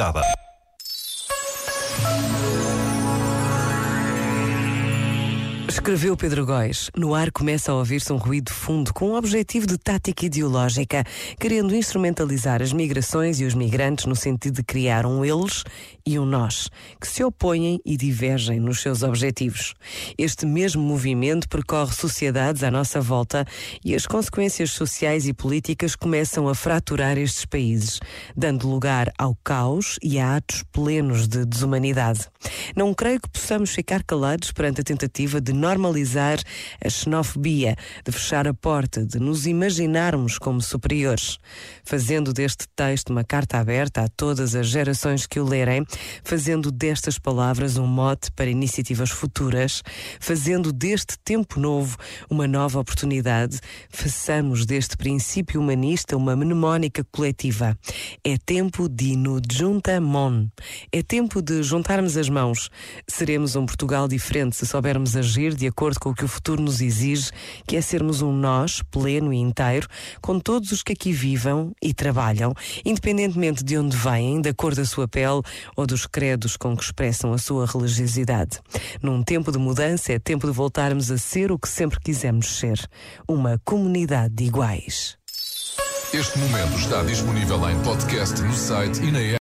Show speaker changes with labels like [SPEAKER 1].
[SPEAKER 1] Limitada.
[SPEAKER 2] Escreveu Pedro Góis. No ar começa a ouvir-se um ruído fundo com o objetivo de tática ideológica, querendo instrumentalizar as migrações e os migrantes no sentido de criar um eles e um nós, que se opõem e divergem nos seus objetivos. Este mesmo movimento percorre sociedades à nossa volta e as consequências sociais e políticas começam a fraturar estes países, dando lugar ao caos e a atos plenos de desumanidade. Não creio que possamos ficar calados perante a tentativa de normalizar a xenofobia, de fechar a porta, de nos imaginarmos como superiores. Fazendo deste texto uma carta aberta a todas as gerações que o lerem, fazendo destas palavras um mote para iniciativas futuras, fazendo deste tempo novo uma nova oportunidade, façamos deste princípio humanista uma mnemónica coletiva. É tempo de no junta mon. É tempo de juntarmos as mãos. Seremos um Portugal diferente se soubermos agir de acordo com o que o futuro nos exige, que é sermos um nós pleno e inteiro, com todos os que aqui vivam e trabalham, independentemente de onde vêm, da cor da sua pele ou dos credos com que expressam a sua religiosidade. Num tempo de mudança, é tempo de voltarmos a ser o que sempre quisemos ser, uma comunidade de iguais.
[SPEAKER 3] Este momento está disponível em podcast no site e na app.